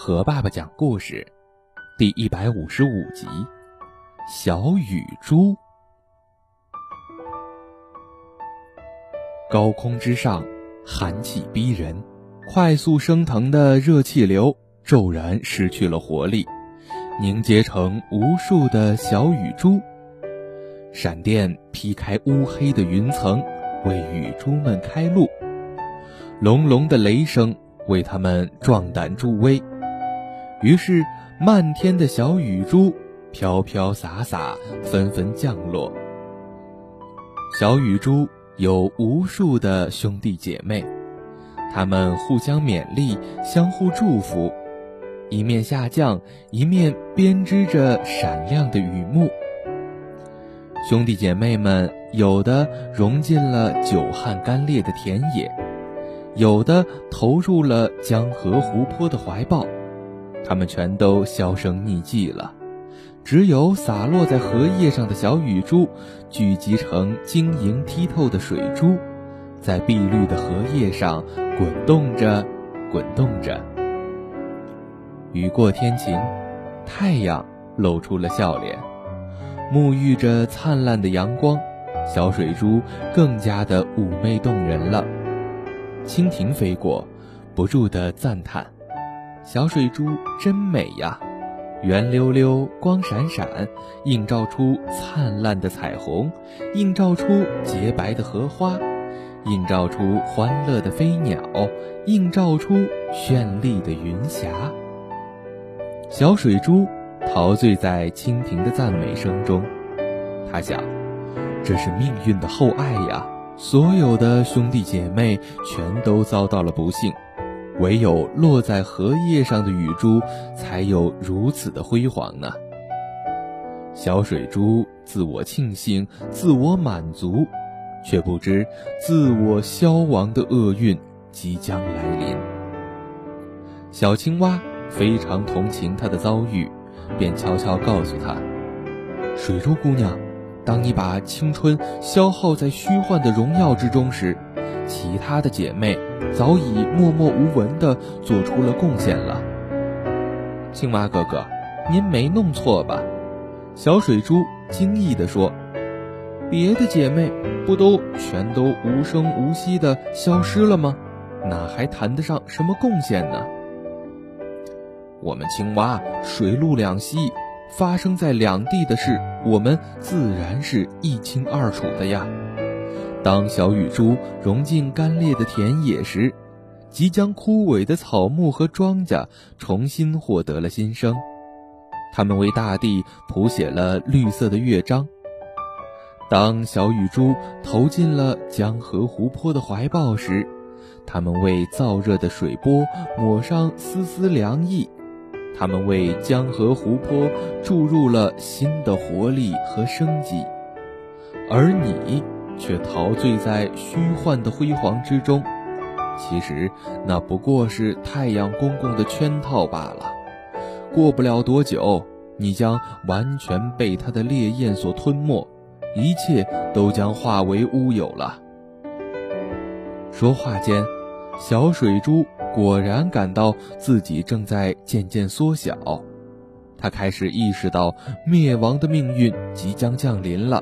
和爸爸讲故事，第一百五十五集：小雨珠。高空之上，寒气逼人，快速升腾的热气流骤然失去了活力，凝结成无数的小雨珠。闪电劈开乌黑的云层，为雨珠们开路。隆隆的雷声为他们壮胆助威，于是漫天的小雨珠飘飘洒洒，纷纷降落。小雨珠有无数的兄弟姐妹，他们互相勉励，相互祝福，一面下降，一面编织着闪亮的雨幕。兄弟姐妹们有的融进了久旱干裂的田野。有的投入了江河湖泊的怀抱，他们全都销声匿迹了，只有洒落在荷叶上的小雨珠，聚集成晶莹剔透的水珠，在碧绿的荷叶上滚动着，滚动着。雨过天晴，太阳露出了笑脸，沐浴着灿烂的阳光，小水珠更加的妩媚动人了。蜻蜓飞过，不住地赞叹：“小水珠真美呀，圆溜溜、光闪闪，映照出灿烂的彩虹，映照出洁白的荷花，映照出欢乐的飞鸟，映照出绚丽的云霞。”小水珠陶醉在蜻蜓的赞美声中，他想：“这是命运的厚爱呀。”所有的兄弟姐妹全都遭到了不幸，唯有落在荷叶上的雨珠才有如此的辉煌呢。小水珠自我庆幸、自我满足，却不知自我消亡的厄运即将来临。小青蛙非常同情他的遭遇，便悄悄告诉他：“水珠姑娘。”当你把青春消耗在虚幻的荣耀之中时，其他的姐妹早已默默无闻地做出了贡献了。青蛙哥哥，您没弄错吧？小水珠惊异地说：“别的姐妹不都全都无声无息地消失了吗？哪还谈得上什么贡献呢？我们青蛙水陆两栖。”发生在两地的事，我们自然是一清二楚的呀。当小雨珠融进干裂的田野时，即将枯萎的草木和庄稼重新获得了新生，它们为大地谱写了绿色的乐章。当小雨珠投进了江河湖泊的怀抱时，它们为燥热的水波抹上丝丝凉意。他们为江河湖泊注入了新的活力和生机，而你却陶醉在虚幻的辉煌之中。其实那不过是太阳公公的圈套罢了。过不了多久，你将完全被他的烈焰所吞没，一切都将化为乌有了。说话间，小水珠。果然感到自己正在渐渐缩小，他开始意识到灭亡的命运即将降临了，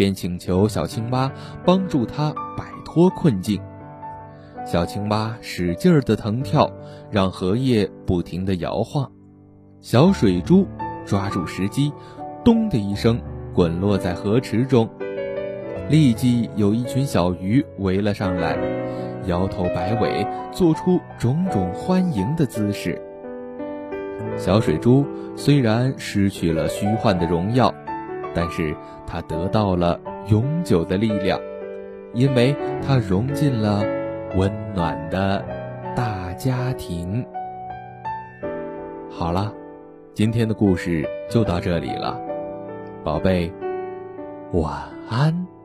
便请求小青蛙帮助他摆脱困境。小青蛙使劲儿的腾跳，让荷叶不停地摇晃。小水珠抓住时机，咚的一声滚落在河池中，立即有一群小鱼围了上来。摇头摆尾，做出种种欢迎的姿势。小水珠虽然失去了虚幻的荣耀，但是他得到了永久的力量，因为他融进了温暖的大家庭。好了，今天的故事就到这里了，宝贝，晚安。